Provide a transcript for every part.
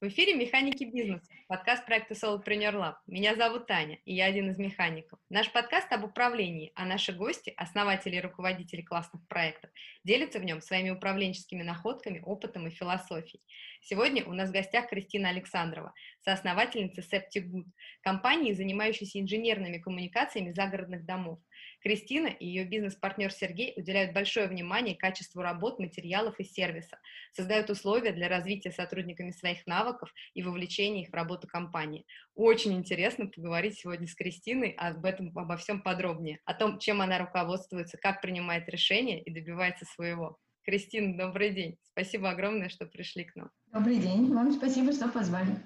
В эфире «Механики бизнеса», подкаст проекта Solopreneur Lab. Меня зовут Таня, и я один из механиков. Наш подкаст об управлении, а наши гости, основатели и руководители классных проектов, делятся в нем своими управленческими находками, опытом и философией. Сегодня у нас в гостях Кристина Александрова, соосновательница Septic Good, компании, занимающейся инженерными коммуникациями загородных домов. Кристина и ее бизнес-партнер Сергей уделяют большое внимание качеству работ, материалов и сервиса, создают условия для развития сотрудниками своих навыков и вовлечения их в работу компании. Очень интересно поговорить сегодня с Кристиной об этом, обо всем подробнее, о том, чем она руководствуется, как принимает решения и добивается своего. Кристина, добрый день. Спасибо огромное, что пришли к нам. Добрый день. Вам спасибо, что позвали.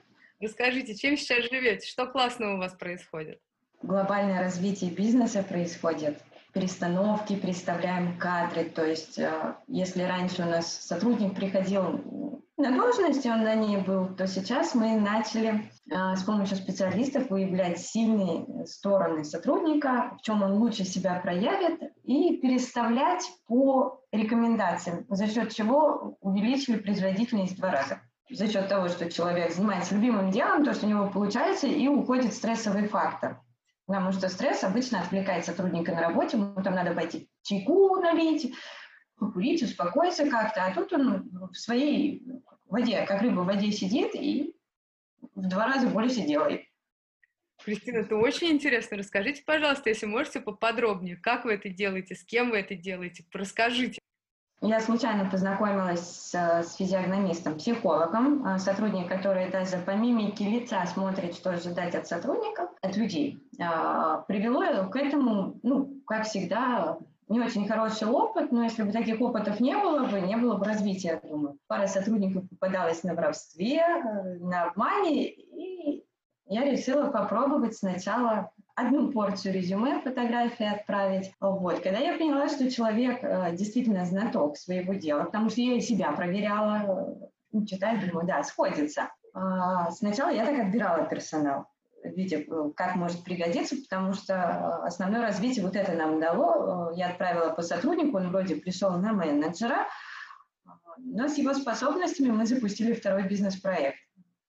Расскажите, чем сейчас живете? Что классного у вас происходит? Глобальное развитие бизнеса происходит, перестановки, переставляем кадры. То есть, э, если раньше у нас сотрудник приходил на должность, он на ней был, то сейчас мы начали э, с помощью специалистов выявлять сильные стороны сотрудника, в чем он лучше себя проявит, и переставлять по рекомендациям, за счет чего увеличили производительность в два раза за счет того, что человек занимается любимым делом, то, что у него получается, и уходит стрессовый фактор. Потому что стресс обычно отвлекает сотрудника на работе, ему там надо пойти чайку налить, покурить, успокоиться как-то, а тут он в своей воде, как рыба в воде сидит и в два раза больше делает. Кристина, это очень интересно. Расскажите, пожалуйста, если можете поподробнее, как вы это делаете, с кем вы это делаете, расскажите. Я случайно познакомилась с, с физиогномистом, психологом, а, сотрудник, который даже по мимике лица смотрит, что ожидать от сотрудников, от людей. А, привело к этому, ну, как всегда, не очень хороший опыт, но если бы таких опытов не было бы, не было бы развития, думаю. Пара сотрудников попадалась на воровстве, э, на обмане, и я решила попробовать сначала одну порцию резюме, фотографии отправить. Вот. Когда я поняла, что человек э, действительно знаток своего дела, потому что я и себя проверяла, э, читаю, думаю, да, сходится. Э, сначала я так отбирала персонал видя, э, как может пригодиться, потому что основное развитие вот это нам дало. Я отправила по сотруднику, он вроде пришел на менеджера, но с его способностями мы запустили второй бизнес-проект.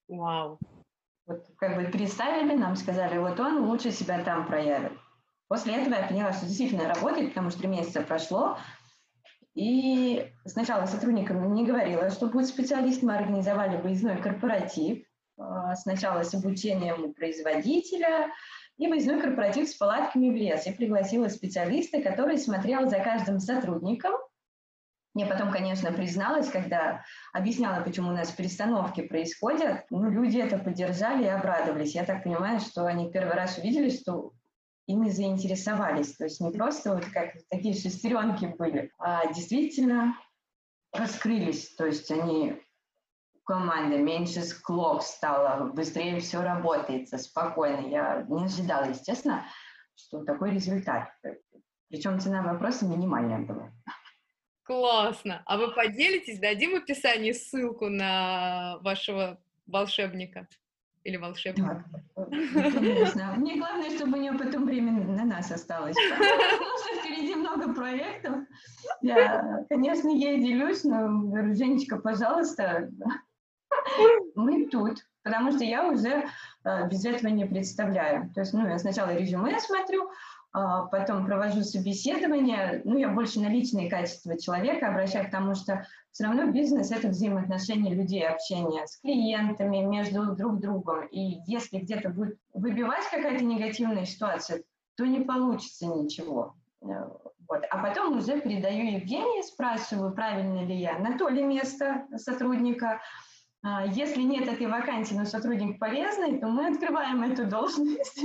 Вау. Вот как бы переставили, нам сказали, вот он лучше себя там проявит. После этого я поняла, что действительно работает, потому что три месяца прошло. И сначала сотрудникам не говорила, что будет специалист. Мы организовали выездной корпоратив. А, сначала с обучением производителя и выездной корпоратив с палатками в лес. Я пригласила специалиста, который смотрел за каждым сотрудником, мне потом, конечно, призналась, когда объясняла, почему у нас перестановки происходят, ну, люди это поддержали и обрадовались. Я так понимаю, что они первый раз увидели, что ими заинтересовались. То есть не просто вот как такие шестеренки были, а действительно раскрылись. То есть они команда меньше склок стало, быстрее все работает, спокойно. Я не ожидала, естественно, что такой результат. Причем цена вопроса минимальная была. Классно. А вы поделитесь, дадим в описании ссылку на вашего волшебника или волшебника? Да, конечно. Мне главное, чтобы у нее потом время на нас осталось. Потому что впереди много проектов. Я, конечно, ей делюсь, но Женечка, пожалуйста, мы тут, потому что я уже э, без этого не представляю. То есть, ну, я сначала резюме смотрю, потом провожу собеседование, ну, я больше на личные качества человека обращаю, потому что все равно бизнес – это взаимоотношения людей, общение с клиентами, между друг другом. И если где-то будет выбивать какая-то негативная ситуация, то не получится ничего. Э, вот. А потом уже передаю Евгении, спрашиваю, правильно ли я на то ли место сотрудника. А, если нет этой вакансии, но сотрудник полезный, то мы открываем эту должность.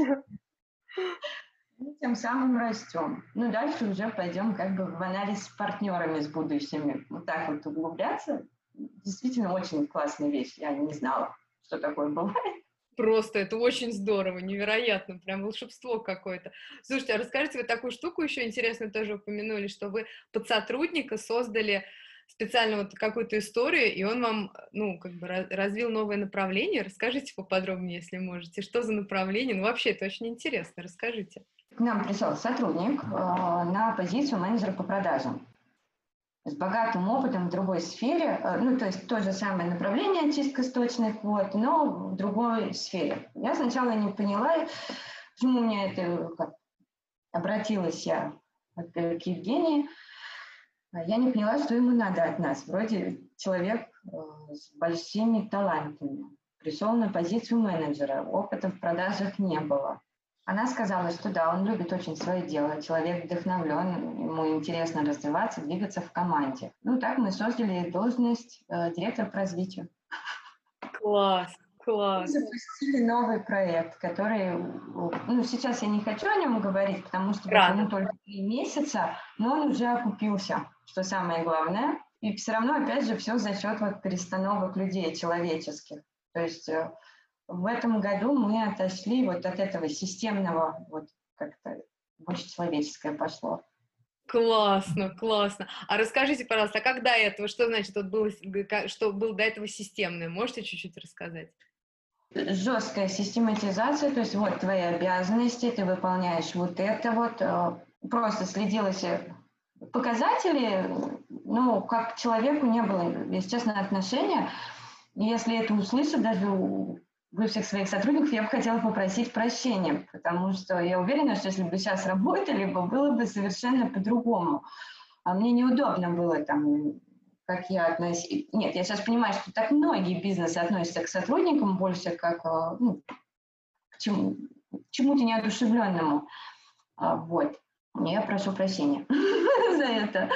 И тем самым растем. Ну, дальше уже пойдем как бы в анализ с партнерами, с будущими. Вот так вот углубляться. Действительно очень классная вещь. Я не знала, что такое бывает. Просто это очень здорово, невероятно, прям волшебство какое-то. Слушайте, а расскажите, вы такую штуку еще интересную тоже упомянули, что вы под сотрудника создали специально вот какую-то историю, и он вам, ну, как бы развил новое направление. Расскажите поподробнее, если можете, что за направление. Ну, вообще, это очень интересно, расскажите. Нам пришел сотрудник э, на позицию менеджера по продажам. с богатым опытом в другой сфере, э, ну, то есть то же самое направление очистка сточных вод, но в другой сфере. Я сначала не поняла, почему у меня это, как, обратилась я к Евгении, я не поняла, что ему надо от нас. Вроде человек э, с большими талантами, пришел на позицию менеджера, опыта в продажах не было. Она сказала, что да, он любит очень свое дело, человек вдохновлен, ему интересно развиваться, двигаться в команде. Ну так мы создали должность э, директора по развитию. Класс, класс. Мы запустили новый проект, который, ну сейчас я не хочу о нем говорить, потому что ему только три месяца, но он уже окупился, что самое главное. И все равно, опять же, все за счет вот перестановок людей человеческих. То есть э, в этом году мы отошли вот от этого системного, вот как-то больше человеческое пошло. Классно, классно. А расскажите, пожалуйста, а как до этого, что значит, вот было, что было до этого системное? Можете чуть-чуть рассказать? Жесткая систематизация, то есть вот твои обязанности, ты выполняешь вот это вот, э, просто следилось показатели, ну, как человеку не было, если честно, отношения. Если это услышат даже бывших своих сотрудников, я бы хотела попросить прощения, потому что я уверена, что если бы сейчас работали, бы было бы совершенно по-другому. А мне неудобно было там, как я относилась. Нет, я сейчас понимаю, что так многие бизнесы относятся к сотрудникам больше как э, ну, к чему, чему-то неодушевленному. А, вот. Я прошу прощения за это.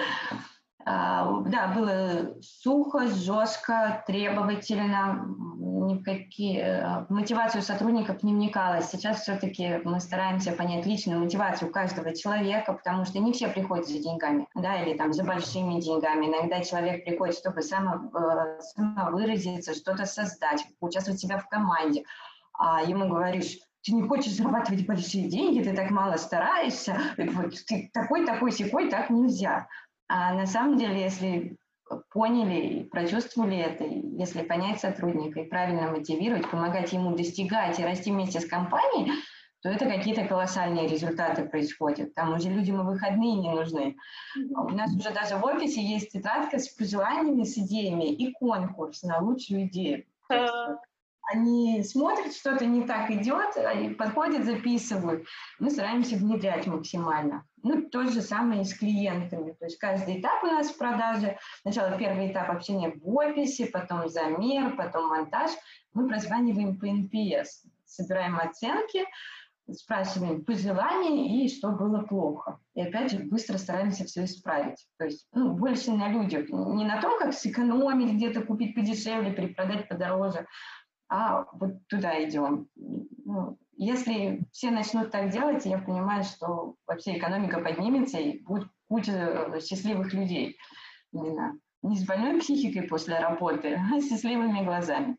А, да, было сухо, жестко, требовательно, никакие, э, мотивацию сотрудников не вникалось. Сейчас все-таки мы стараемся понять личную мотивацию каждого человека, потому что не все приходят за деньгами, да, или там за большими деньгами. Иногда человек приходит, чтобы само, э, самовыразиться, что-то создать, участвовать себя в команде. А ему говоришь, ты не хочешь зарабатывать большие деньги, ты так мало стараешься, ты такой, такой, секой, так нельзя. А на самом деле, если поняли и прочувствовали это, если понять сотрудника и правильно мотивировать, помогать ему достигать и расти вместе с компанией, то это какие-то колоссальные результаты происходят. Там уже людям и выходные не нужны. У нас уже даже в офисе есть тетрадка с пожеланиями, с идеями и конкурс на лучшую идею они смотрят, что-то не так идет, подходят, записывают. Мы стараемся внедрять максимально. Ну, то же самое и с клиентами. То есть каждый этап у нас в продаже. Сначала первый этап общения в офисе, потом замер, потом монтаж. Мы прозваниваем по NPS. Собираем оценки, спрашиваем пожелания и что было плохо. И опять же быстро стараемся все исправить. То есть ну, больше на людях. Не на том, как сэкономить где-то, купить подешевле, перепродать подороже, а вот туда идем. Ну, если все начнут так делать, я понимаю, что вообще экономика поднимется и будет куча счастливых людей. Именно не с больной психикой после работы, а с счастливыми глазами.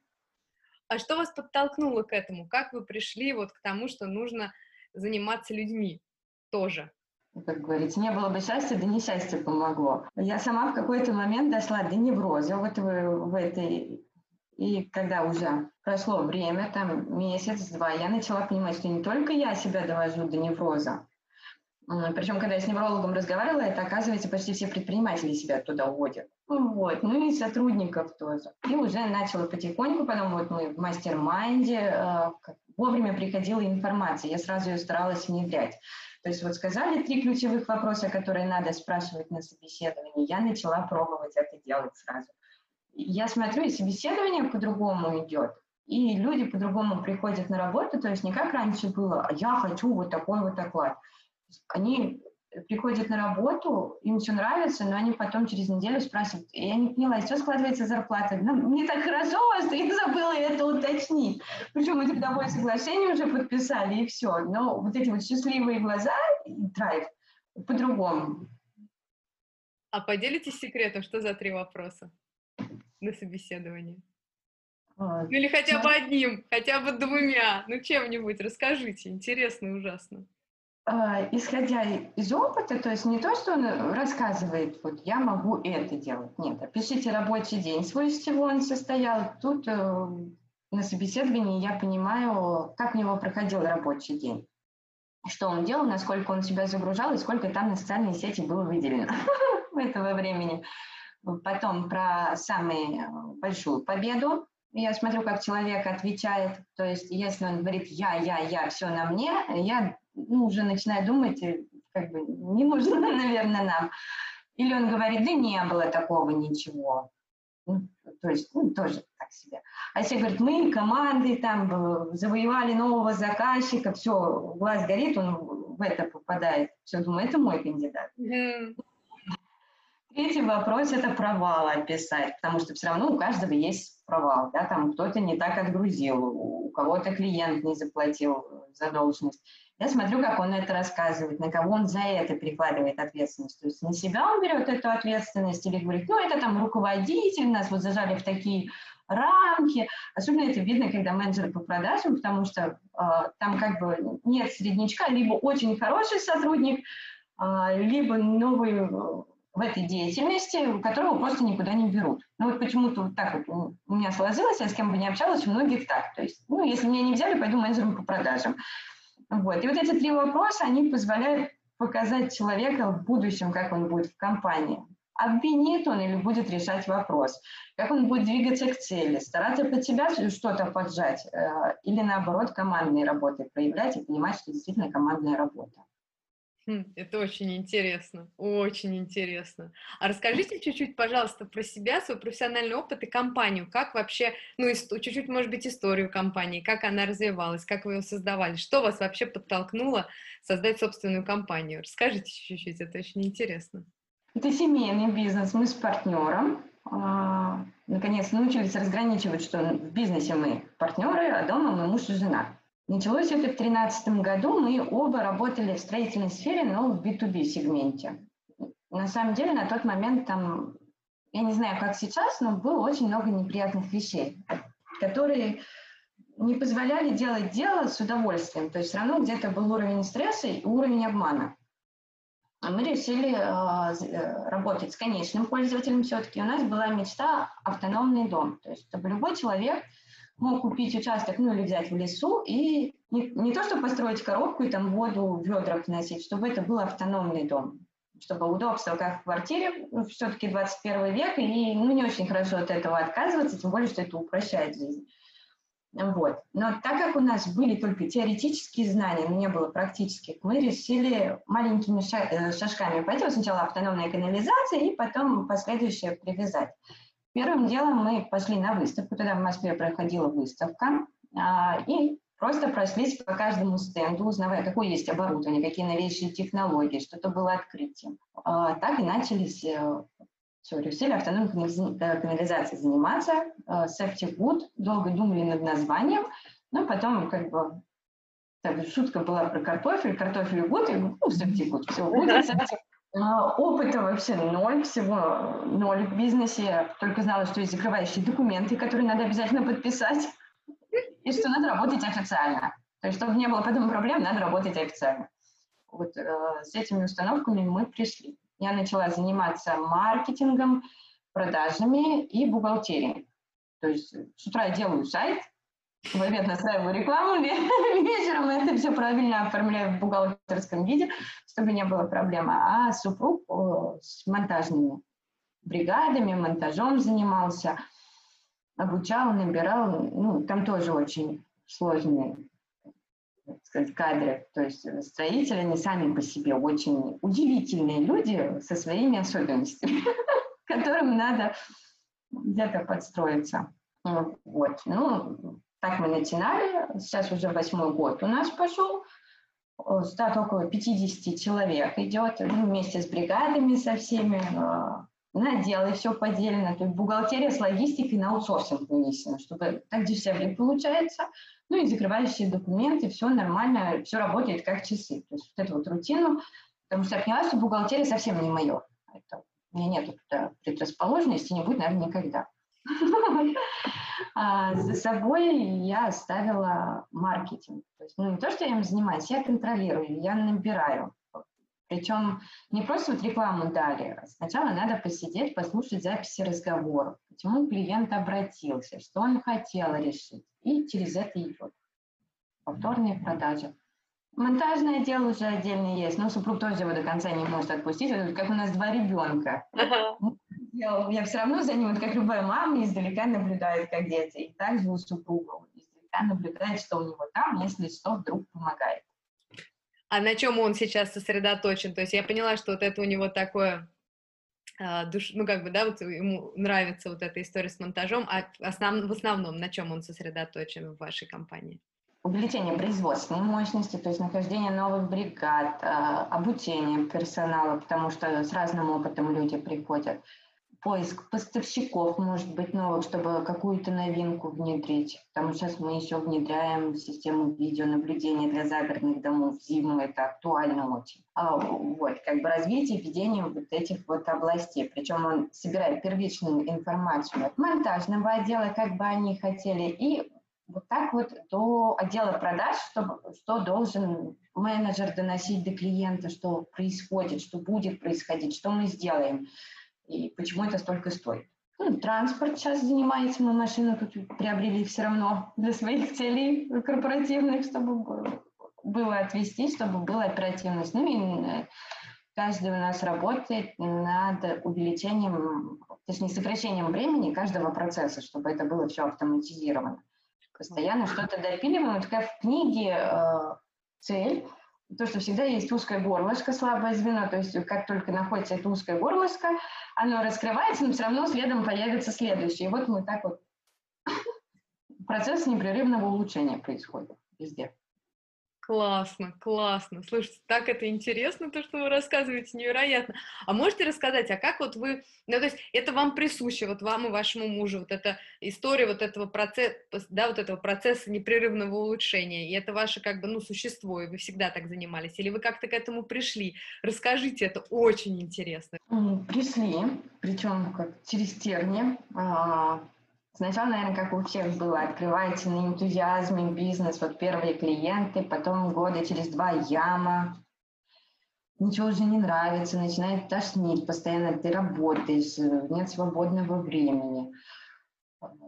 А что вас подтолкнуло к этому? Как вы пришли вот к тому, что нужно заниматься людьми тоже? как говорится, не было бы счастья, да несчастье помогло. Я сама в какой-то момент дошла до невроза вот в, в этой и когда уже прошло время, там месяц-два, я начала понимать, что не только я себя довожу до невроза, причем, когда я с неврологом разговаривала, это, оказывается, почти все предприниматели себя туда уводят. Вот. Ну и сотрудников тоже. И уже начала потихоньку, потом вот мы в мастер-майнде, э, вовремя приходила информация, я сразу ее старалась внедрять. То есть вот сказали три ключевых вопроса, которые надо спрашивать на собеседовании, я начала пробовать это делать сразу я смотрю, и собеседование по-другому идет, и люди по-другому приходят на работу, то есть не как раньше было, а я хочу вот такой вот оклад. Они приходят на работу, им все нравится, но они потом через неделю спрашивают, я не поняла, что складывается зарплата? Ну, мне так хорошо у вас, я забыла это уточнить. Причем мы трудовое соглашение уже подписали, и все. Но вот эти вот счастливые глаза и драйв по-другому. А поделитесь секретом, что за три вопроса? На собеседовании? А, ну или хотя бы одним, хотя бы двумя, ну чем-нибудь расскажите, интересно ужасно. А, исходя из опыта, то есть не то, что он рассказывает, вот я могу это делать, нет, опишите рабочий день свой, из чего он состоял. Тут э, на собеседовании я понимаю, как у него проходил рабочий день, что он делал, насколько он себя загружал и сколько там на социальные сети было выделено. этого времени. Потом про самую большую победу. Я смотрю, как человек отвечает. То есть, если он говорит «я, я, я, все на мне», я ну, уже начинаю думать, э, как бы не нужно, наверное, нам. Или он говорит «да не было такого ничего». Ну, то есть, ну, тоже так себе. А если говорит, мы команды там э, завоевали нового заказчика, все, глаз горит, он в это попадает. Все, думаю, это мой кандидат. Mm. Третий вопрос – это провал описать, потому что все равно у каждого есть провал, да, там кто-то не так отгрузил, у кого-то клиент не заплатил задолженность. Я смотрю, как он это рассказывает, на кого он за это перекладывает ответственность. То есть на себя он берет эту ответственность или говорит, ну, это там руководитель, нас вот зажали в такие рамки. Особенно это видно, когда менеджер по продажам, потому что э, там как бы нет среднячка, либо очень хороший сотрудник, э, либо новый в этой деятельности, которого просто никуда не берут. Ну вот почему-то вот так вот у меня сложилось, я с кем бы не общалась, у многих так. То есть, ну, если меня не взяли, пойду менеджером по продажам. Вот. И вот эти три вопроса, они позволяют показать человека в будущем, как он будет в компании. Обвинит он или будет решать вопрос, как он будет двигаться к цели, стараться под себя что-то поджать э, или наоборот командные работы проявлять и понимать, что действительно командная работа. Хм, это очень интересно, очень интересно. А расскажите чуть-чуть, пожалуйста, про себя, свой профессиональный опыт и компанию. Как вообще, ну, чуть-чуть, может быть, историю компании, как она развивалась, как вы ее создавали, что вас вообще подтолкнуло создать собственную компанию? Расскажите чуть-чуть, это очень интересно. Это семейный бизнес, мы с партнером. А, наконец научились разграничивать, что в бизнесе мы партнеры, а дома мы муж и жена. Началось это в 2013 году. Мы оба работали в строительной сфере, но в B2B сегменте. На самом деле на тот момент там, я не знаю, как сейчас, но было очень много неприятных вещей, которые не позволяли делать дело с удовольствием. То есть все равно где-то был уровень стресса и уровень обмана. А мы решили э, работать с конечным пользователем все-таки. У нас была мечта автономный дом. То есть чтобы любой человек – мог купить участок, ну или взять в лесу, и не, не то, чтобы построить коробку и там воду в ведрах носить, чтобы это был автономный дом, чтобы удобство, как в квартире, ну, все-таки 21 век, и ну, не очень хорошо от этого отказываться, тем более, что это упрощает жизнь. Вот. Но так как у нас были только теоретические знания, но не было практических, мы решили маленькими э, шажками пойти. Сначала автономная канализация и потом последующее привязать. Первым делом мы пошли на выставку, тогда в Москве проходила выставка, а, и просто прошлись по каждому стенду, узнавая, какое есть оборудование, какие новейшие технологии, что-то было открытием. А, так и начались э, все, решили автономной э, канализацией заниматься. Э, Safety Wood, долго думали над названием, но потом как бы так, шутка была про картофель, картофель гуд, и ну, Safety Wood, все, будет Safety опыта вообще ноль, всего ноль в бизнесе. Я только знала, что есть закрывающие документы, которые надо обязательно подписать, и что надо работать официально. То есть, чтобы не было потом проблем, надо работать официально. Вот э, с этими установками мы пришли. Я начала заниматься маркетингом, продажами и бухгалтерией. То есть с утра я делаю сайт, в обед настраиваю рекламу, вечером это все правильно оформляю в бухгалтерском виде, чтобы не было проблемы. А супруг с монтажными бригадами, монтажом занимался, обучал, набирал. Ну, там тоже очень сложные сказать, кадры. То есть строители, они сами по себе очень удивительные люди со своими особенностями, которым надо где-то подстроиться. Вот. Ну, так мы начинали, сейчас уже восьмой год у нас пошел, штат около 50 человек идет ну, вместе с бригадами, со всеми, э, на дело все поделено, то есть бухгалтерия с логистикой на аутсорсинг вынесена, чтобы так дешевле получается, ну и закрывающие документы, все нормально, все работает как часы. То есть вот эту вот рутину, потому что я поняла, что бухгалтерия совсем не мое. Это, у меня нет предрасположенности, не будет, наверное, никогда. А, за собой я оставила маркетинг. То есть, ну, не то, что я им занимаюсь, я контролирую, я набираю. Причем не просто вот рекламу дали. Сначала надо посидеть, послушать записи разговоров, почему клиент обратился, что он хотел решить. И через это идет повторные продажи. Монтажное дело уже отдельно есть, но супруг тоже его до конца не может отпустить, как у нас два ребенка. Ага. Я, я все равно за ним, вот как любая мама, издалека наблюдает, как дети. И также у супруга издалека наблюдает, что у него там, если что, вдруг помогает. А на чем он сейчас сосредоточен? То есть я поняла, что вот это у него такое а, душ, ну как бы, да, вот ему нравится вот эта история с монтажом, а основ, в основном на чем он сосредоточен в вашей компании? увеличение производственной мощности, то есть нахождение новых бригад, а, обучение персонала, потому что с разным опытом люди приходят, поиск поставщиков, может быть, новых, чтобы какую-то новинку внедрить. Потому что сейчас мы еще внедряем систему видеонаблюдения для загородных домов. В зиму это актуально очень. А, вот, как бы развитие ведение вот этих вот областей. Причем он собирает первичную информацию от монтажного отдела, как бы они хотели, и вот так вот до отдела продаж, что, что должен менеджер доносить до клиента, что происходит, что будет происходить, что мы сделаем и почему это столько стоит. Ну, транспорт сейчас занимается, мы машину тут приобрели все равно для своих целей корпоративных, чтобы было отвести, чтобы была оперативность. Ну и каждый у нас работает над увеличением, точнее, сокращением времени каждого процесса, чтобы это было все автоматизировано постоянно что-то допиливаем. Это как в книге э, цель, то, что всегда есть узкое горлышко, слабое звено, то есть как только находится это узкое горлышко, оно раскрывается, но все равно следом появится следующее. И вот мы так вот процесс непрерывного улучшения происходит везде. Классно, классно. Слушайте, так это интересно, то, что вы рассказываете, невероятно. А можете рассказать, а как вот вы, ну, то есть это вам присуще, вот вам и вашему мужу, вот эта история вот этого процесса, да, вот этого процесса непрерывного улучшения, и это ваше как бы, ну, существо, и вы всегда так занимались, или вы как-то к этому пришли? Расскажите, это очень интересно. Пришли, причем как через терни, а, Сначала, наверное, как у всех было, открываете на энтузиазме бизнес, вот первые клиенты, потом года через два яма, ничего уже не нравится, начинает тошнить, постоянно ты работаешь, нет свободного времени,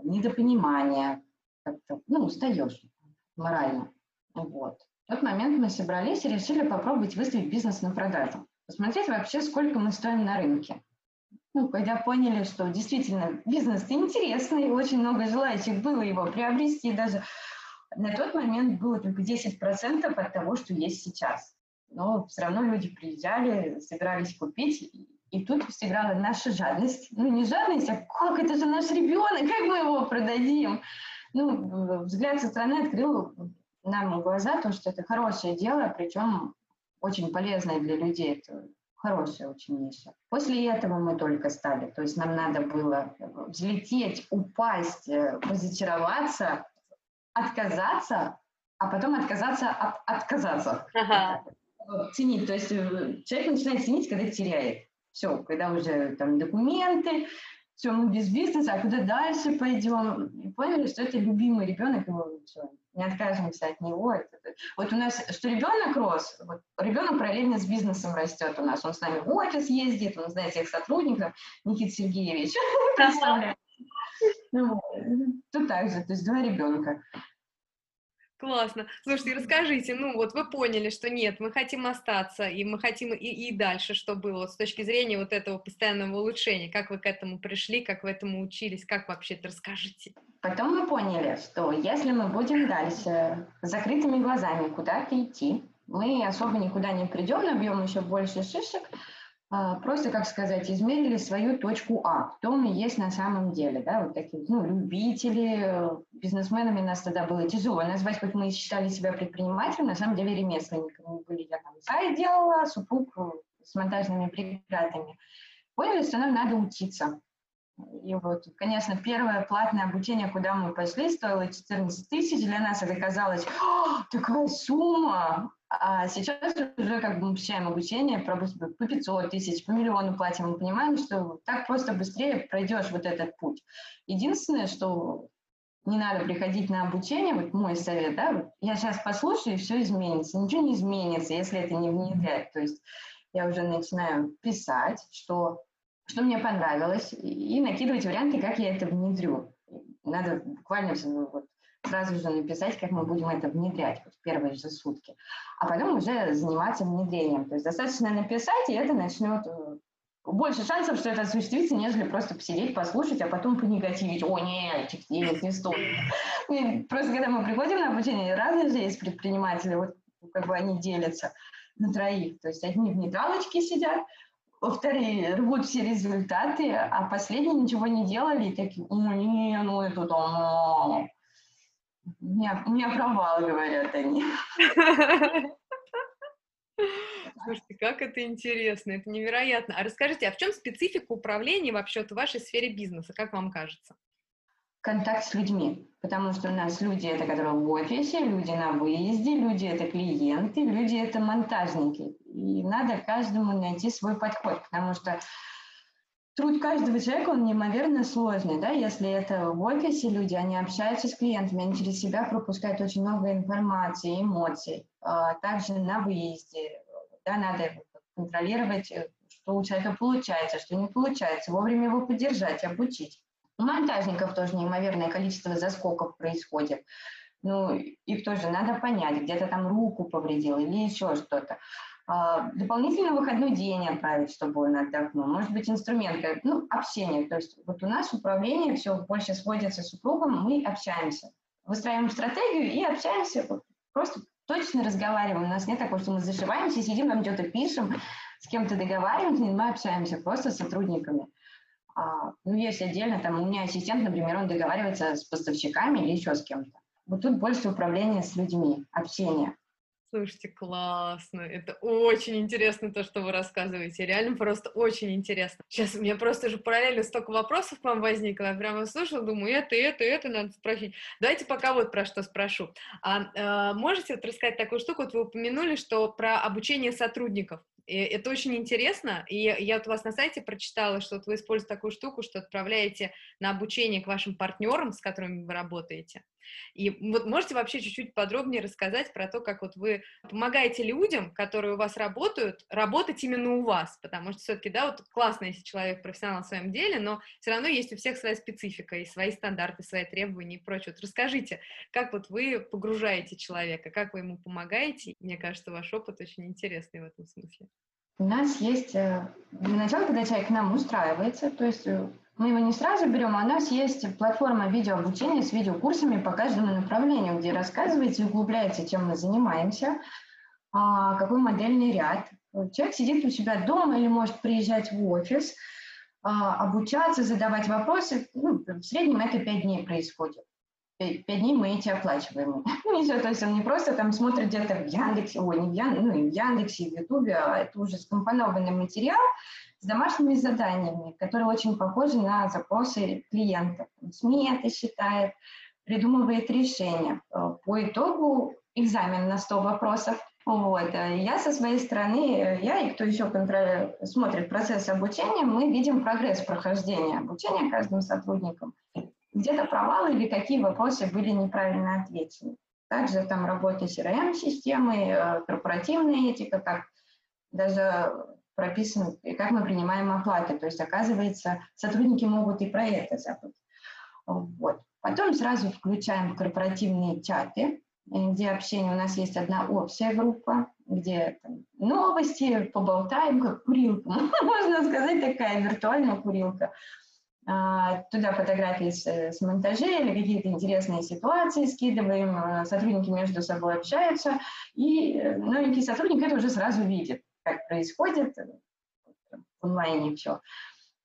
недопонимание, ну, устаешь морально. Вот. В тот момент мы собрались и решили попробовать выставить бизнес на продажу. Посмотреть вообще, сколько мы стоим на рынке ну, когда поняли, что действительно бизнес интересный, очень много желающих было его приобрести, даже на тот момент было только 10% от того, что есть сейчас. Но все равно люди приезжали, собирались купить, и тут сыграла наша жадность. Ну, не жадность, а как это же наш ребенок, как мы его продадим? Ну, взгляд со стороны открыл нам глаза, то, что это хорошее дело, причем очень полезное для людей. Это хорошая очень ниша. После этого мы только стали, то есть нам надо было взлететь, упасть, э, разочароваться, отказаться, а потом отказаться от отказаться. Ага. Ценить, то есть э, человек начинает ценить, когда теряет. Все, когда уже там документы, все, мы без бизнеса, а куда дальше пойдем? И поняли, что это любимый ребенок, и мы все, не откажемся от него. Вот у нас, что ребенок рос, вот ребенок параллельно с бизнесом растет у нас. Он с нами в офис ездит, он знает всех сотрудников, Никита Сергеевич, представляете. Ну, тут так же, то есть два ребенка. Классно. Слушайте, расскажите, ну вот вы поняли, что нет, мы хотим остаться, и мы хотим и, и дальше, что было с точки зрения вот этого постоянного улучшения, как вы к этому пришли, как вы этому учились, как вообще это расскажите. Потом мы поняли, что если мы будем дальше с закрытыми глазами куда-то идти, мы особо никуда не придем, набьем еще больше шишек, просто, как сказать, измерили свою точку А, кто мы есть на самом деле, да, вот такие, ну, любители, бизнесменами нас тогда было тяжело назвать, хоть мы считали себя предпринимателем, на самом деле ремесленниками были, я там сайт делала, супруг с монтажными бригадами. Поняли, что нам надо учиться. И вот, конечно, первое платное обучение, куда мы пошли, стоило 14 тысяч. Для нас это казалось, такая сумма. А сейчас уже как бы мы получаем обучение по 500 тысяч, по миллиону платим. Мы понимаем, что так просто быстрее пройдешь вот этот путь. Единственное, что не надо приходить на обучение, вот мой совет, да, я сейчас послушаю, и все изменится. Ничего не изменится, если это не внедрять. То есть я уже начинаю писать, что что мне понравилось, и накидывать варианты, как я это внедрю. Надо буквально вот, сразу же написать, как мы будем это внедрять вот в первые же сутки, а потом уже заниматься внедрением. То есть достаточно написать, и это начнет э, больше шансов, что это осуществится, нежели просто посидеть, послушать, а потом понегативить. О, нет, денег не стоит. Просто когда мы приходим на обучение, разные же есть предприниматели, вот как бы они делятся на троих. То есть одни в нейтралочке сидят, во-вторых, рвут все результаты, а последние ничего не делали, и такие, о, не, ну это там, у меня, у меня провал, говорят они. Слушайте, как это интересно, это невероятно. А расскажите, а в чем специфика управления вообще в вашей сфере бизнеса, как вам кажется? Контакт с людьми, потому что у нас люди это которые в офисе, люди на выезде, люди это клиенты, люди это монтажники. И надо каждому найти свой подход, потому что труд каждого человека, он неимоверно сложный, да, если это в офисе люди, они общаются с клиентами, они через себя пропускают очень много информации, эмоций. А также на выезде, да, надо контролировать, что у человека получается, что не получается, вовремя его поддержать, обучить. У монтажников тоже неимоверное количество заскоков происходит. Ну, их тоже надо понять, где-то там руку повредил или еще что-то. А, дополнительно выходной день отправить, чтобы он отдохнул. Может быть, инструмент, ну, общение. То есть вот у нас управление все больше сводится с супругом, мы общаемся. Выстраиваем стратегию и общаемся, просто точно разговариваем. У нас нет такого, что мы зашиваемся, сидим, там что-то пишем, с кем-то договариваемся, мы общаемся просто с сотрудниками. А, ну, есть отдельно, там у меня ассистент, например, он договаривается с поставщиками или еще с кем-то. Вот тут больше управления с людьми, общение. Слушайте, классно. Это очень интересно, то, что вы рассказываете. Реально просто очень интересно. Сейчас у меня просто же параллельно столько вопросов к вам возникло. Я прямо слушала, думаю, это, это, это надо спросить. Давайте пока вот про что спрошу. А, а можете вот рассказать такую штуку? Вот вы упомянули, что про обучение сотрудников. И это очень интересно. И я вот у вас на сайте прочитала, что вот вы используете такую штуку, что отправляете на обучение к вашим партнерам, с которыми вы работаете. И вот можете вообще чуть-чуть подробнее рассказать про то, как вот вы помогаете людям, которые у вас работают, работать именно у вас, потому что все-таки, да, вот классно, если человек профессионал в своем деле, но все равно есть у всех своя специфика и свои стандарты, свои требования и прочее. Вот расскажите, как вот вы погружаете человека, как вы ему помогаете? Мне кажется, ваш опыт очень интересный в этом смысле. У нас есть, э, для начала, когда человек к нам устраивается, то есть э, мы его не сразу берем, а у нас есть платформа видеообучения с видеокурсами по каждому направлению, где рассказывается и углубляется, чем мы занимаемся, а, какой модельный ряд. Человек сидит у себя дома или может приезжать в офис, а, обучаться, задавать вопросы. Ну, в среднем это пять дней происходит. Пять дней мы эти оплачиваем. Ну, все, то есть он не просто там смотрит где-то в Яндексе, ой, не в Яндексе, ну, и в Яндексе, и в Ютубе, а это уже скомпонованный материал, с домашними заданиями, которые очень похожи на запросы клиентов. Сметы считает, придумывает решения. Э, по итогу экзамен на 100 вопросов. Вот. Э, я со своей стороны, э, я и кто еще смотрит процесс обучения, мы видим прогресс прохождения обучения каждым сотрудником. Где-то провалы или какие вопросы были неправильно отвечены. Также там работа CRM-системы, корпоративная этика, как даже прописано, как мы принимаем оплаты. То есть, оказывается, сотрудники могут и про это забыть. Вот. Потом сразу включаем корпоративные чаты, где общение у нас есть одна общая группа, где там, новости, поболтаем, как курилка, можно сказать, такая виртуальная курилка. А, туда фотографии с, с монтажей или какие-то интересные ситуации скидываем, а, сотрудники между собой общаются, и э, новенький сотрудник это уже сразу видит как происходит э, в онлайне все.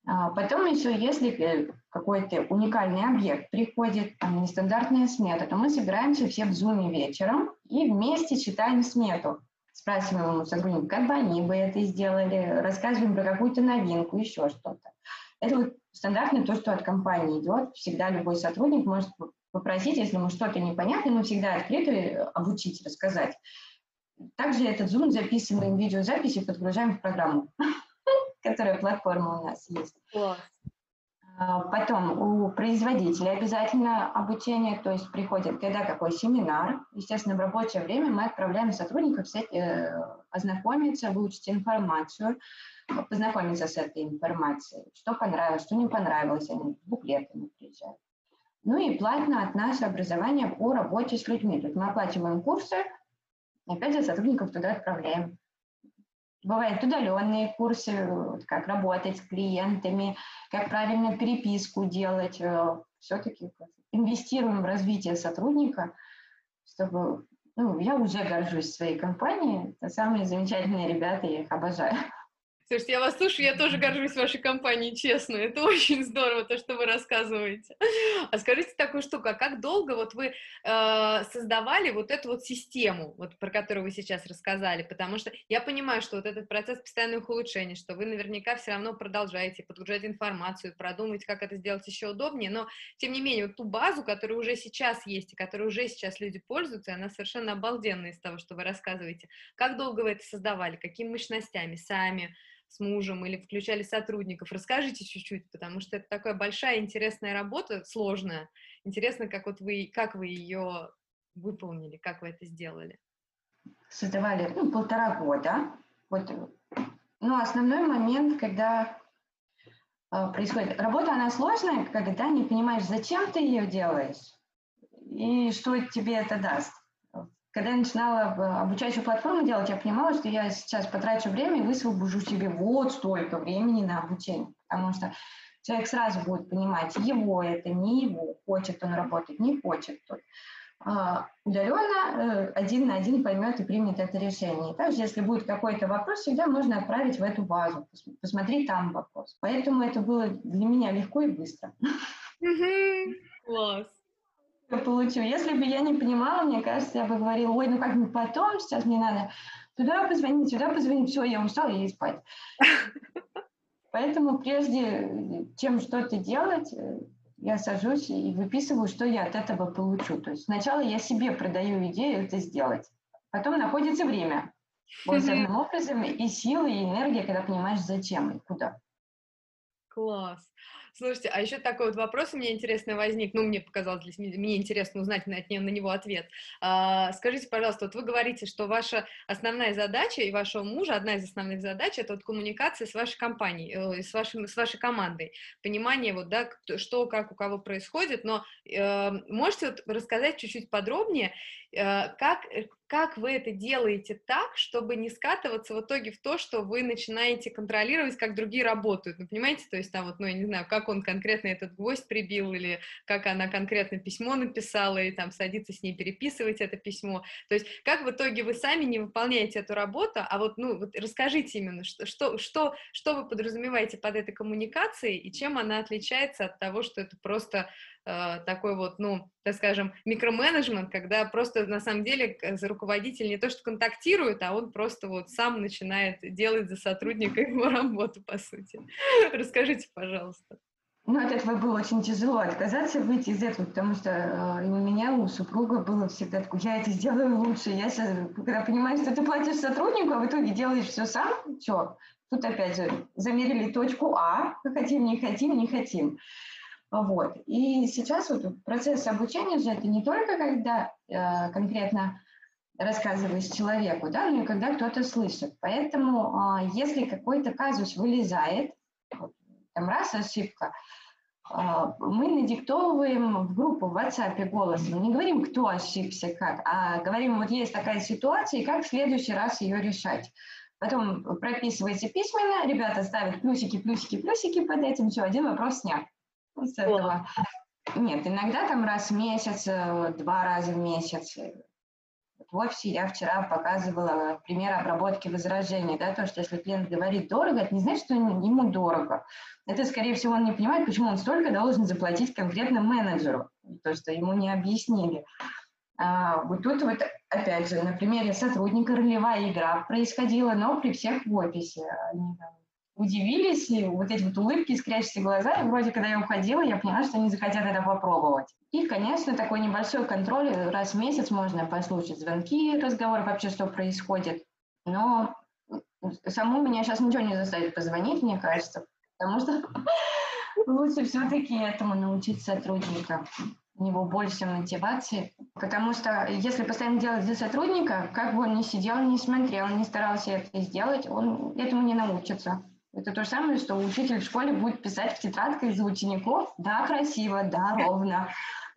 А потом еще, если э, какой-то уникальный объект приходит, там, нестандартная смета, то мы собираемся все в зуме вечером и вместе читаем смету. Спрашиваем у сотрудников, как бы они бы это сделали, рассказываем про какую-то новинку, еще что-то. Это вот стандартно то, что от компании идет. Всегда любой сотрудник может попросить, если ему что-то непонятно, мы всегда открыты обучить, рассказать. Также этот Zoom записываем видеозаписи, подгружаем в программу, которая платформа у нас есть. А, потом у производителя обязательно обучение, то есть приходит, когда какой семинар. Естественно, в рабочее время мы отправляем сотрудников э, ознакомиться, выучить информацию, познакомиться с этой информацией, что понравилось, что не понравилось, они буклетами приезжают. Ну и платно от нас образование по работе с людьми. То есть мы оплачиваем курсы, и опять же сотрудников туда отправляем. Бывают удаленные курсы, как работать с клиентами, как правильно переписку делать. Э, Все-таки инвестируем в развитие сотрудника, чтобы... Ну, я уже горжусь своей компанией. Это самые замечательные ребята, я их обожаю. Слушайте, я вас слушаю, я тоже горжусь вашей компанией, честно. Это очень здорово, то, что вы рассказываете. А скажите такую штуку, а как долго вот вы э, создавали вот эту вот систему, вот про которую вы сейчас рассказали? Потому что я понимаю, что вот этот процесс постоянных улучшений, что вы наверняка все равно продолжаете подгружать информацию, продумать, как это сделать еще удобнее, но, тем не менее, вот ту базу, которая уже сейчас есть и которой уже сейчас люди пользуются, она совершенно обалденная из того, что вы рассказываете. Как долго вы это создавали? Какими мощностями? Сами? С мужем или включали сотрудников. Расскажите чуть-чуть, потому что это такая большая интересная работа, сложная. Интересно, как вот вы, как вы ее выполнили, как вы это сделали? Создавали ну, полтора года. Вот, ну, основной момент, когда э, происходит работа, она сложная, когда не понимаешь, зачем ты ее делаешь и что тебе это даст. Когда я начинала обучающую платформу делать, я понимала, что я сейчас потрачу время и высвобожу себе вот столько времени на обучение, потому что человек сразу будет понимать, его это, не его, хочет он работать, не хочет. А, удаленно э, один на один поймет и примет это решение. также, если будет какой-то вопрос, всегда можно отправить в эту базу, посмотреть там вопрос. Поэтому это было для меня легко и быстро. Класс получу. Если бы я не понимала, мне кажется, я бы говорила, ой, ну как-нибудь потом, сейчас мне надо туда позвонить, сюда позвонить, все, я устала, я и спать. Поэтому прежде чем что-то делать, я сажусь и выписываю, что я от этого получу. То есть сначала я себе продаю идею это сделать, потом находится время. Волшебным образом и силы, и энергия, когда понимаешь, зачем и куда. Класс. Слушайте, а еще такой вот вопрос у меня интересный возник, ну, мне показалось, мне интересно узнать на, на него ответ. А, скажите, пожалуйста, вот вы говорите, что ваша основная задача и вашего мужа, одна из основных задач, это вот коммуникация с вашей компанией, э, с, вашим, с вашей командой, понимание вот, да, что, как у кого происходит, но э, можете вот рассказать чуть-чуть подробнее, как, э, как вы это делаете так, чтобы не скатываться в итоге в то, что вы начинаете контролировать, как другие работают, ну, понимаете, то есть там вот, ну, я не знаю, как он конкретно этот гвоздь прибил, или как она конкретно письмо написала, и там садиться с ней переписывать это письмо, то есть как в итоге вы сами не выполняете эту работу, а вот, ну, вот расскажите именно, что, что, что, что вы подразумеваете под этой коммуникацией, и чем она отличается от того, что это просто Э, такой вот, ну, так скажем, микроменеджмент, когда просто на самом деле руководитель не то что контактирует, а он просто вот сам начинает делать за сотрудника его работу, по сути. Расскажите, пожалуйста. Ну, от этого было очень тяжело отказаться, выйти из этого, потому что э, у меня, у супруга было всегда такое, я это сделаю лучше. Я сейчас, когда понимаешь, что ты платишь сотруднику, а в итоге делаешь все сам, что? Тут опять же замерили точку А, хотим, не хотим, не хотим. Вот. И сейчас вот процесс обучения же это не только когда э, конкретно рассказываешь человеку, да, но и когда кто-то слышит. Поэтому э, если какой-то казус вылезает, там раз ошибка, э, мы надиктовываем в группу в WhatsApp голосом. Не говорим, кто ошибся, как, а говорим, вот есть такая ситуация, и как в следующий раз ее решать. Потом прописывайте письменно, ребята ставят плюсики, плюсики, плюсики под этим, все, один вопрос снят с этого. Нет, иногда там раз в месяц, э, два раза в месяц. В офисе я вчера показывала пример обработки возражений, да, то, что если клиент говорит дорого, это не значит, что ему дорого. Это, скорее всего, он не понимает, почему он столько должен заплатить конкретно менеджеру, то, что ему не объяснили. А, вот тут вот, опять же, на примере сотрудника ролевая игра происходила, но при всех в офисе. Они там удивились, и вот эти вот улыбки, искрящиеся глаза, и вроде, когда я уходила, я поняла, что они захотят это попробовать. И, конечно, такой небольшой контроль, раз в месяц можно послушать звонки, разговоры вообще, что происходит, но саму меня сейчас ничего не заставит позвонить, мне кажется, потому что лучше все-таки этому научить сотрудника у него больше мотивации, потому что если постоянно делать за сотрудника, как бы он ни сидел, не смотрел, не старался это сделать, он этому не научится. Это то же самое, что учитель в школе будет писать в тетрадках за учеников. Да, красиво, да, ровно.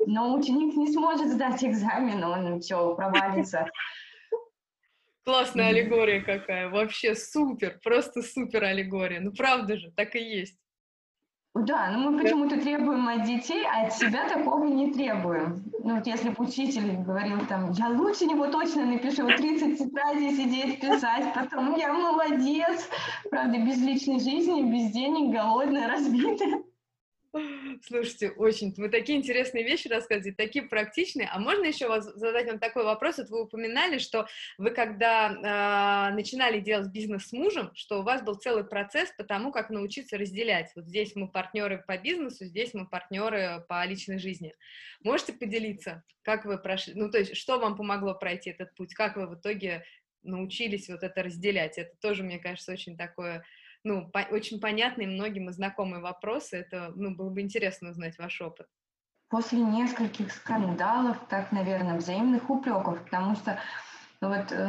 Но ученик не сможет сдать экзамен, он все провалится. Классная аллегория какая, вообще супер, просто супер аллегория. Ну правда же, так и есть. Да, но мы почему-то требуем от детей, а от себя такого не требуем. Ну вот если бы учитель говорил там, я лучше него точно напишу, 30 тетрадей сидеть, писать, потом я молодец. Правда, без личной жизни, без денег, голодная, разбитая. Слушайте, очень, вы такие интересные вещи рассказываете, такие практичные. А можно еще вас задать вам такой вопрос? Вот вы упоминали, что вы когда э, начинали делать бизнес с мужем, что у вас был целый процесс по тому, как научиться разделять. Вот здесь мы партнеры по бизнесу, здесь мы партнеры по личной жизни. Можете поделиться, как вы прошли, ну то есть что вам помогло пройти этот путь, как вы в итоге научились вот это разделять? Это тоже, мне кажется, очень такое ну, по очень понятные многим и знакомые вопросы. Это, ну, было бы интересно узнать ваш опыт. После нескольких скандалов, так, наверное, взаимных упреков, потому что ну, вот э,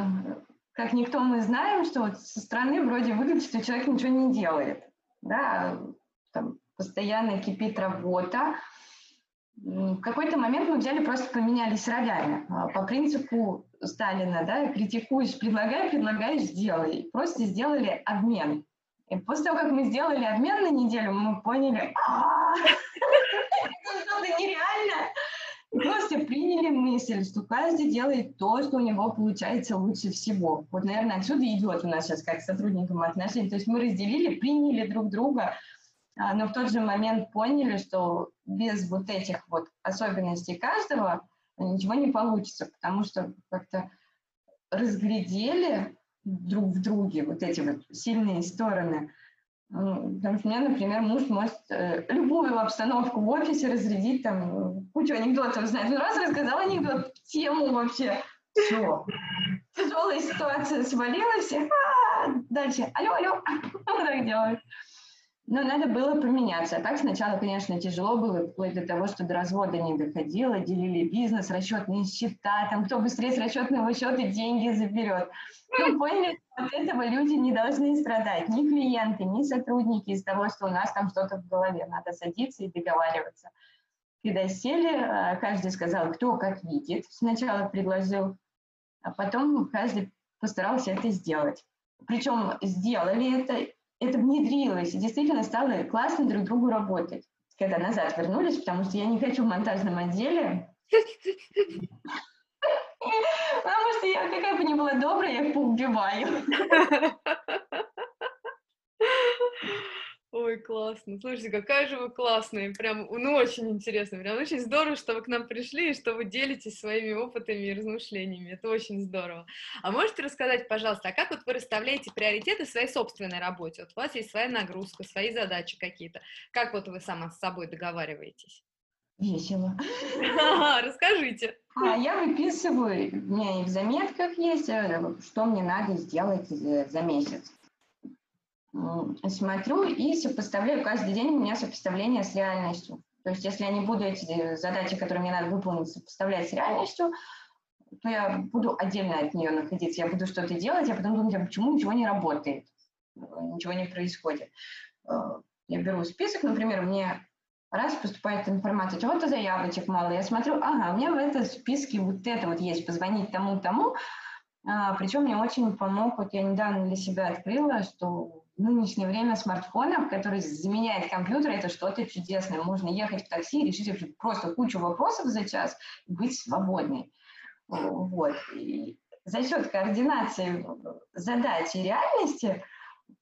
как никто мы знаем, что вот со стороны вроде выглядит, что человек ничего не делает, да, там постоянно кипит работа. В какой-то момент мы взяли, просто поменялись ролями. А, по принципу Сталина, да, критикуешь, предлагай, предлагаешь, сделай. Просто сделали обмен. И после того, как мы сделали обмен на неделю, мы поняли, что-то нереально. Просто приняли мысль, что каждый делает то, что у него получается лучше всего. Вот, наверное, отсюда идет у нас сейчас как сотрудникам отношения. То есть мы разделили, приняли друг друга, а, но в тот же момент поняли, что без вот этих вот особенностей каждого ничего не получится, потому что как-то разглядели друг в друге, вот эти вот сильные стороны. Потому что у меня, например, муж может э, любую обстановку в офисе разрядить, там, кучу анекдотов знать. Ну, раз рассказал анекдот, тему вообще, все. Тяжелая ситуация свалилась, а, дальше, алло, алло, он так делает. Но надо было поменяться. А так сначала, конечно, тяжело было, вплоть до того, что до развода не доходило, делили бизнес, расчетные счета, там кто быстрее с расчетного счета деньги заберет. Мы поняли, что от этого люди не должны страдать, ни клиенты, ни сотрудники из того, что у нас там что-то в голове. Надо садиться и договариваться. Когда сели, э, каждый сказал, кто как видит. Сначала предложил, а потом каждый постарался это сделать. Причем сделали это это внедрилось и действительно стало классно друг другу работать. Когда назад вернулись, потому что я не хочу в монтажном отделе. Потому что я какая бы ни была добрая, я их поубиваю. Ой, классно. Слушайте, какая же вы классная. Прям, ну, очень интересно. Прям очень здорово, что вы к нам пришли и что вы делитесь своими опытами и размышлениями. Это очень здорово. А можете рассказать, пожалуйста, а как вот вы расставляете приоритеты в своей собственной работе? Вот у вас есть своя нагрузка, свои задачи какие-то. Как вот вы сама с собой договариваетесь? Весело. расскажите. А, я выписываю, у меня и в заметках есть, э, что мне надо сделать за месяц смотрю и сопоставляю. Каждый день у меня сопоставление с реальностью. То есть если я не буду эти задачи, которые мне надо выполнить, сопоставлять с реальностью, то я буду отдельно от нее находиться. Я буду что-то делать, я потом думать, а почему ничего не работает, ничего не происходит. Э, я беру список, например, мне раз поступает информация, чего-то заявочек мало, я смотрю, ага, у меня в этом списке вот это вот есть, позвонить тому-тому, а, причем мне очень помог, вот я недавно для себя открыла, что нынешнее время смартфонов, который заменяет компьютер, это что-то чудесное. Можно ехать в такси, решить просто кучу вопросов за час и быть свободной. Вот. И за счет координации задач и реальности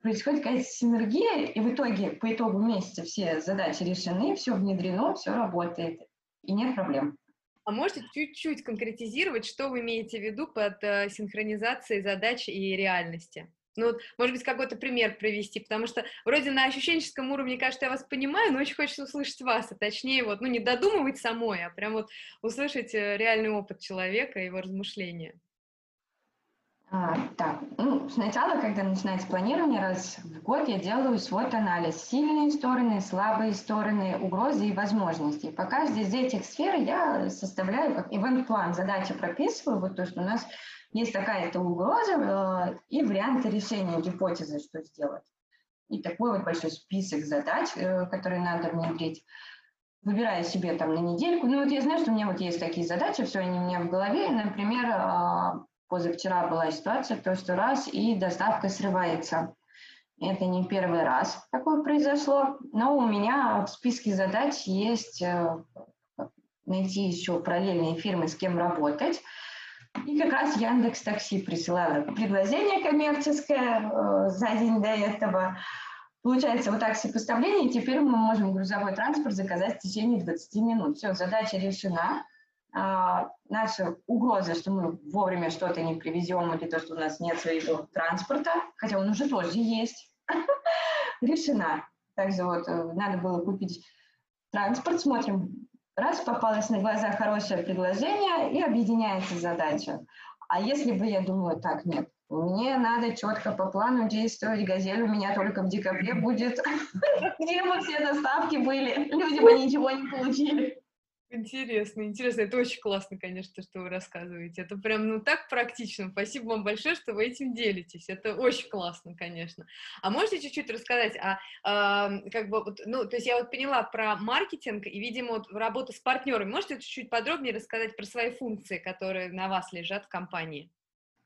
происходит какая-то синергия, и в итоге, по итогу месяца все задачи решены, все внедрено, все работает, и нет проблем. А можете чуть-чуть конкретизировать, что вы имеете в виду под э, синхронизацией задач и реальности? Ну, вот, может быть, какой-то пример привести, потому что вроде на ощущенческом уровне, кажется, я вас понимаю, но очень хочется услышать вас, а точнее вот, ну, не додумывать самой, а прям вот услышать э, реальный опыт человека, его размышления. А, так, ну, сначала, когда начинается планирование, раз в год я делаю свод-анализ. Сильные стороны, слабые стороны, угрозы и возможности. По каждой из этих сфер я составляю как ивент-план, задачи прописываю, вот то, что у нас есть такая-то угроза э, и варианты решения гипотезы, что сделать. и такой вот большой список задач, э, которые надо внедрить. Выбираю себе там на недельку. Ну вот я знаю, что у меня вот есть такие задачи, все они у меня в голове. Например, а, позавчера была ситуация, то, что раз и доставка срывается. Это не первый раз такое произошло, но у меня в списке задач есть э, найти еще параллельные фирмы, с кем работать. И как раз Яндекс Такси присылала предложение коммерческое э, за день до этого. Получается, вот так сопоставление, теперь мы можем грузовой транспорт заказать в течение 20 минут. Все, задача решена. А, наша угроза, что мы вовремя что-то не привезем, или то, что у нас нет своего транспорта, хотя он уже тоже есть, решена. Также вот э, надо было купить транспорт, смотрим, раз попалось на глаза хорошее предложение и объединяется задача. А если бы я думаю, так, нет, мне надо четко по плану действовать, газель у меня только в декабре будет, где бы все доставки были, люди бы ничего не получили. Интересно, интересно. Это очень классно, конечно, что вы рассказываете. Это прям, ну, так практично. Спасибо вам большое, что вы этим делитесь. Это очень классно, конечно. А можете чуть-чуть рассказать, а, а как бы, вот, ну, то есть я вот поняла про маркетинг и, видимо, вот работу с партнерами. Можете чуть-чуть подробнее рассказать про свои функции, которые на вас лежат в компании?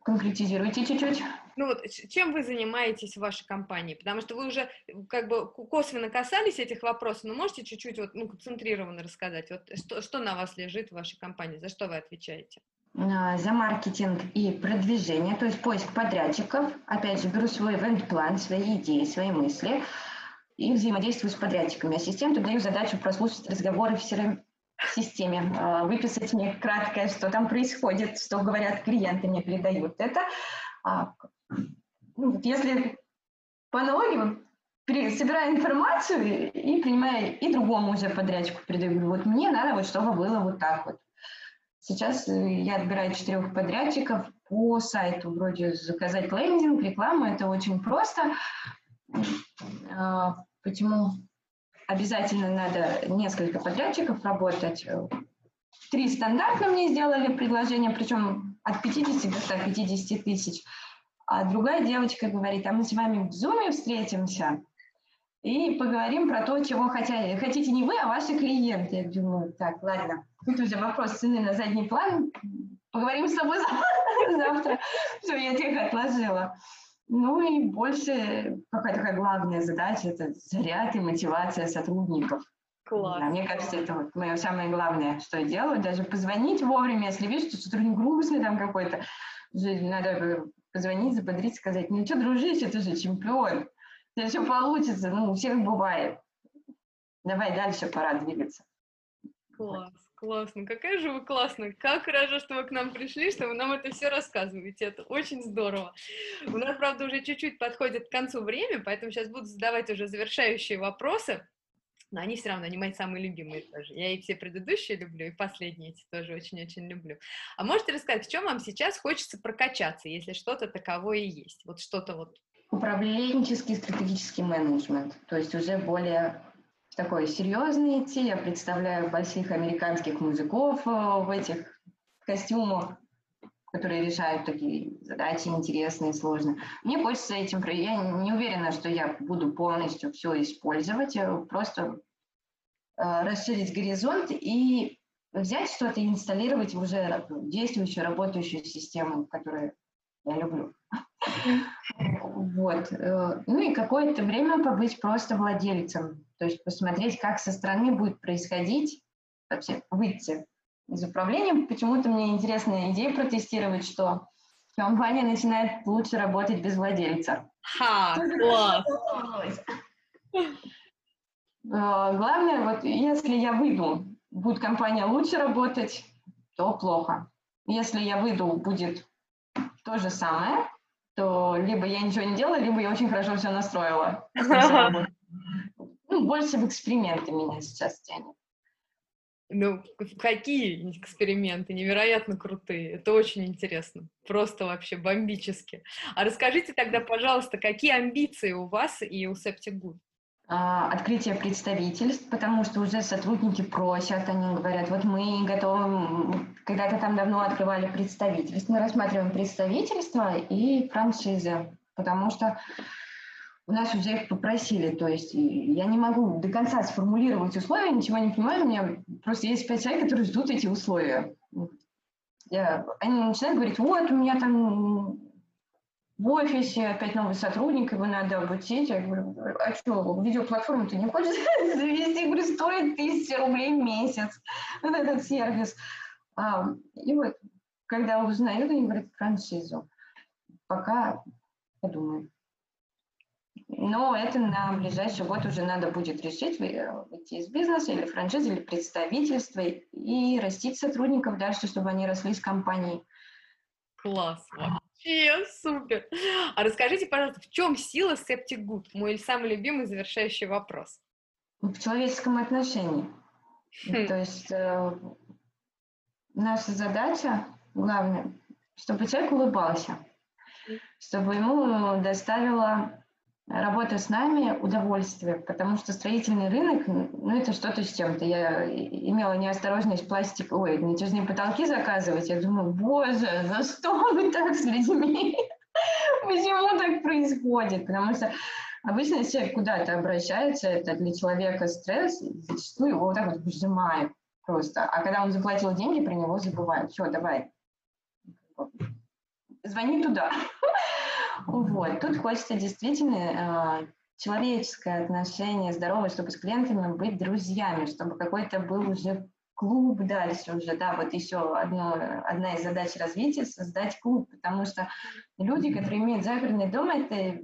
Конкретизируйте чуть-чуть. Ну вот, чем вы занимаетесь в вашей компании? Потому что вы уже как бы косвенно касались этих вопросов, но можете чуть-чуть вот, ну, концентрированно рассказать, вот что, что на вас лежит в вашей компании, за что вы отвечаете? А, за маркетинг и продвижение, то есть поиск подрядчиков. Опять же, беру свой ивент-план, свои идеи, свои мысли и взаимодействую с подрядчиками. Ассистенту даю задачу прослушать разговоры в системе, а, выписать мне краткое, что там происходит, что говорят клиенты, мне передают это. А, ну, если по аналогии, собираю информацию и принимаю, и другому уже подрядчику передаю. Вот мне надо, вот, чтобы было вот так вот. Сейчас э, я отбираю четырех подрядчиков по сайту, вроде заказать лендинг, рекламу, это очень просто. А, почему обязательно надо несколько подрядчиков работать. Три стандартно мне сделали предложение, причем от 50 до 150 тысяч. А другая девочка говорит, а мы с вами в Zoom встретимся и поговорим про то, чего хотя, хотите не вы, а ваши клиенты. Я думаю, так, ладно, тут уже вопрос цены на задний план, поговорим с тобой завтра. Все, я тех отложила. Ну и больше какая такая главная задача – это заряд и мотивация сотрудников. Класс. Да, мне кажется, это вот мое самое главное, что я делаю. Даже позвонить вовремя, если вижу, что сотрудник грустный там какой-то. Надо позвонить, заподрить, сказать, ну что, дружище, ты же чемпион. У все получится, ну, у всех бывает. Давай дальше, пора двигаться. Класс. Классно, какая же вы классная. Как хорошо, что вы к нам пришли, что вы нам это все рассказываете. Это очень здорово. У нас, правда, уже чуть-чуть подходит к концу время, поэтому сейчас буду задавать уже завершающие вопросы. Но они все равно, они мои самые любимые тоже. Я и все предыдущие люблю, и последние эти тоже очень-очень люблю. А можете рассказать, в чем вам сейчас хочется прокачаться, если что-то таковое есть? Вот что-то вот Управленческий стратегический менеджмент, то есть уже более такой серьезный идти. Я представляю больших американских музыков э, в этих костюмах, которые решают такие задачи интересные, сложные. Мне хочется этим... Я не уверена, что я буду полностью все использовать, просто э, расширить горизонт и взять что-то и инсталлировать в уже действующую, работающую систему, которую я люблю. Вот. Э, ну и какое-то время побыть просто владельцем то есть посмотреть, как со стороны будет происходить, вообще выйти из управления. Почему-то мне интересная идея протестировать, что компания начинает лучше работать без владельца. Ха, класс! А, главное, вот если я выйду, будет компания лучше работать, то плохо. Если я выйду, будет то же самое, то либо я ничего не делаю, либо я очень хорошо все настроила. Больше в эксперименты меня сейчас тянет. Ну, какие эксперименты, невероятно крутые. Это очень интересно. Просто вообще бомбически. А расскажите тогда, пожалуйста, какие амбиции у вас и у Septic Good? А, открытие представительств, потому что уже сотрудники просят, они говорят, вот мы готовы, когда-то там давно открывали представительство, мы рассматриваем представительство и франшизы, потому что у нас уже их попросили, то есть я не могу до конца сформулировать условия, ничего не понимаю, у меня просто есть пять человек, которые ждут эти условия. Я, они начинают говорить, вот, у меня там в офисе опять новый сотрудник, его надо обучить. Я говорю, а что, видеоплатформу ты не хочешь завести? Я говорю, стоит тысяча рублей в месяц вот этот сервис. А, и вот, когда узнают, они говорят, франшизу. Пока подумаем. Но это на ближайший год уже надо будет решить, выйти из бизнеса или франшизы, или представительства, и растить сотрудников дальше, чтобы они росли с компанией. Класс, вообще супер. А расскажите, пожалуйста, в чем сила Septic Good? Мой самый любимый завершающий вопрос. В человеческом отношении. Хм. То есть э, наша задача, главное, чтобы человек улыбался, чтобы ему доставило работа с нами удовольствие, потому что строительный рынок, ну, это что-то с чем-то. Я имела неосторожность пластик, ой, натяжные потолки заказывать. Я думаю, боже, за что вы так с людьми? Почему так происходит? Потому что обычно, человек куда-то обращается, это для человека стресс, зачастую его вот так вот выжимает просто. А когда он заплатил деньги, про него забывают. Все, давай, звони туда. Вот. Тут хочется действительно э, человеческое отношение, здоровое, чтобы с клиентами быть друзьями, чтобы какой-то был уже клуб дальше уже, да, вот еще одно, одна из задач развития – создать клуб, потому что люди, которые имеют загородный дом, это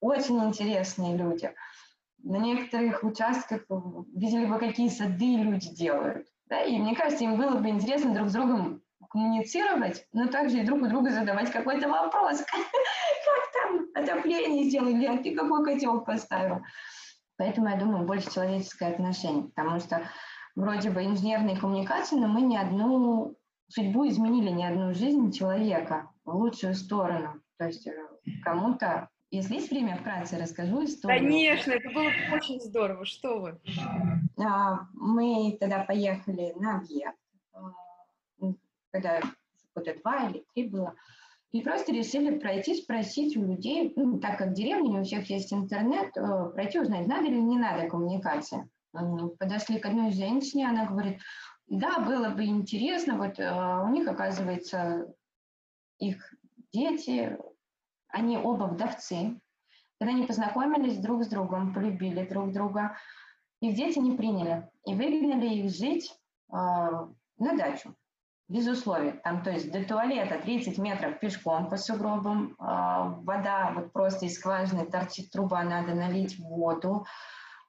очень интересные люди. На некоторых участках видели бы, какие сады люди делают, да, и мне кажется, им было бы интересно друг с другом коммуницировать, но также и друг у друга задавать какой-то вопрос. Отопление сделали, а ты какой котел поставил? Поэтому я думаю, больше человеческое отношение, потому что вроде бы инженерные коммуникации, но мы ни одну судьбу изменили, ни одну жизнь человека в лучшую сторону. То есть э, кому-то если есть время, вкратце расскажу историю. Конечно, это было очень здорово. Что вы? А, мы тогда поехали на объект когда года два или три было, и просто решили пройти, спросить у людей, ну, так как в деревне не у всех есть интернет, э, пройти узнать, надо или не надо коммуникация. Подошли к одной женщине, она говорит, да, было бы интересно, вот э, у них, оказывается, их дети, они оба вдовцы. Когда они познакомились друг с другом, полюбили друг друга, их дети не приняли и выгнали их жить э, на дачу без условий. Там, то есть до туалета 30 метров пешком по сугробам, э, вода вот просто из скважины торчит труба, надо налить воду,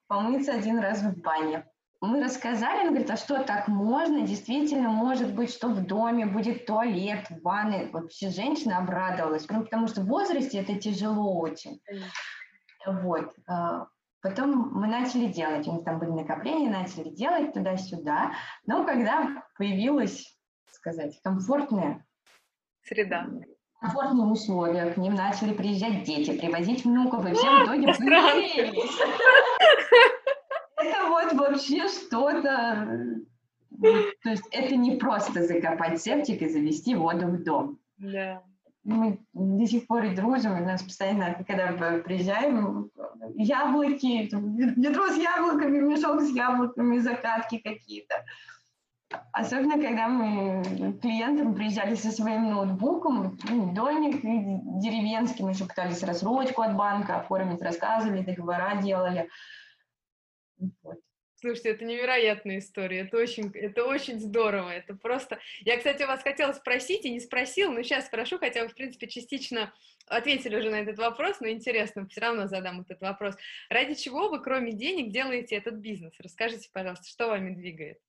помыться один раз в бане. Мы рассказали, он говорит, а что так можно? Действительно, может быть, что в доме будет туалет, ванны. Вообще женщина обрадовалась, ну, потому что в возрасте это тяжело очень. Вот. А, потом мы начали делать, у них там были накопления, начали делать туда-сюда. Но когда появилась сказать, комфортная среда. Комфортные условия, к ним начали приезжать дети, привозить внуков, и все в итоге Это вот вообще что-то... То есть это не просто закопать септик и завести воду в дом. Да. Мы до сих пор и дружим, у нас постоянно, когда приезжаем, яблоки, ведро с яблоками, мешок с яблоками, закатки какие-то. Особенно, когда мы клиентам приезжали со своим ноутбуком, ну, дольник деревенский, мы еще пытались рассрочку от банка оформить, рассказывали, договора делали. Вот. Слушайте, это невероятная история, это очень, это очень здорово, это просто... Я, кстати, у вас хотела спросить и не спросила, но сейчас спрошу, хотя вы, в принципе, частично ответили уже на этот вопрос, но интересно, все равно задам этот вопрос. Ради чего вы, кроме денег, делаете этот бизнес? Расскажите, пожалуйста, что вами двигает?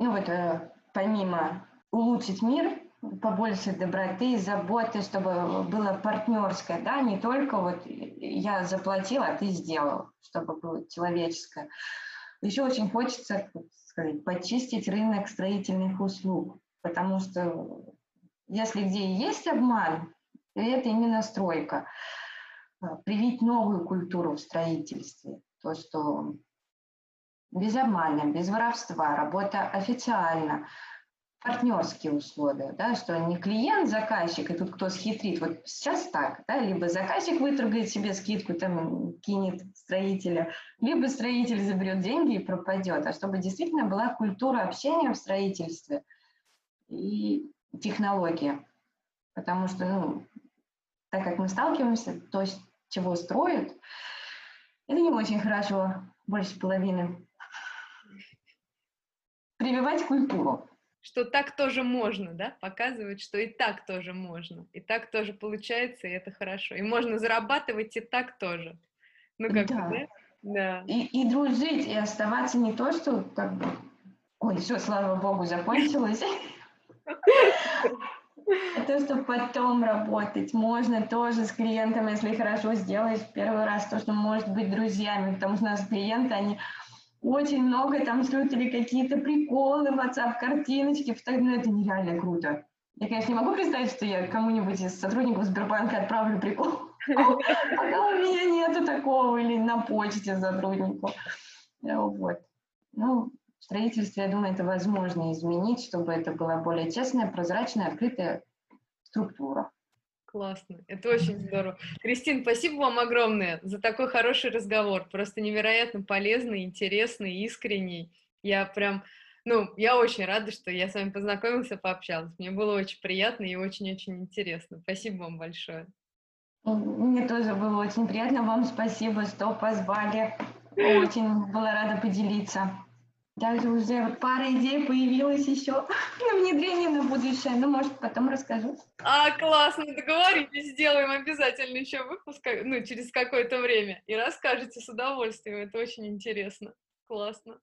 Ну вот э, помимо улучшить мир, побольше доброты, заботы, чтобы было партнерское, да, не только вот я заплатила, а ты сделал, чтобы было человеческое. Еще очень хочется сказать, почистить рынок строительных услуг, потому что если где есть обман, то это именно стройка. Привить новую культуру в строительстве, то, что без обмана, без воровства, работа официально. партнерские условия, да, что не клиент, заказчик, и тут кто схитрит. Вот сейчас так, да, либо заказчик выторгает себе скидку, там кинет строителя, либо строитель заберет деньги и пропадет. А чтобы действительно была культура общения в строительстве и технология. Потому что, ну, так как мы сталкиваемся, то, чего строят, это не очень хорошо, больше половины. Прививать культуру что так тоже можно, да, показывать, что и так тоже можно, и так тоже получается, и это хорошо. И можно зарабатывать и так тоже. Ну, как да. да? да. И, и дружить, и оставаться не то, что как бы, ой, все, слава богу, закончилось. Это что потом работать. Можно тоже с клиентом, если хорошо сделаешь первый раз, то, что может быть друзьями, потому что у нас клиенты, они очень много там слушали какие-то приколы, WhatsApp, картиночки, ну это нереально круто. Я, конечно, не могу представить, что я кому-нибудь из сотрудников Сбербанка отправлю прикол. Пока у меня нету такого, или на почте сотруднику. Вот. Ну, в строительстве, я думаю, это возможно изменить, чтобы это была более честная, прозрачная, открытая структура. Классно, это очень здорово. Кристин, спасибо вам огромное за такой хороший разговор, просто невероятно полезный, интересный, искренний. Я прям, ну, я очень рада, что я с вами познакомился, пообщалась. Мне было очень приятно и очень-очень интересно. Спасибо вам большое. Мне тоже было очень приятно. Вам спасибо, что позвали. Очень была рада поделиться. Даже уже вот пара идей появилась еще на внедрение на будущее. Ну, может, потом расскажу. А, классно, договорились, сделаем обязательно еще выпуск, ну, через какое-то время. И расскажете с удовольствием, это очень интересно. Классно.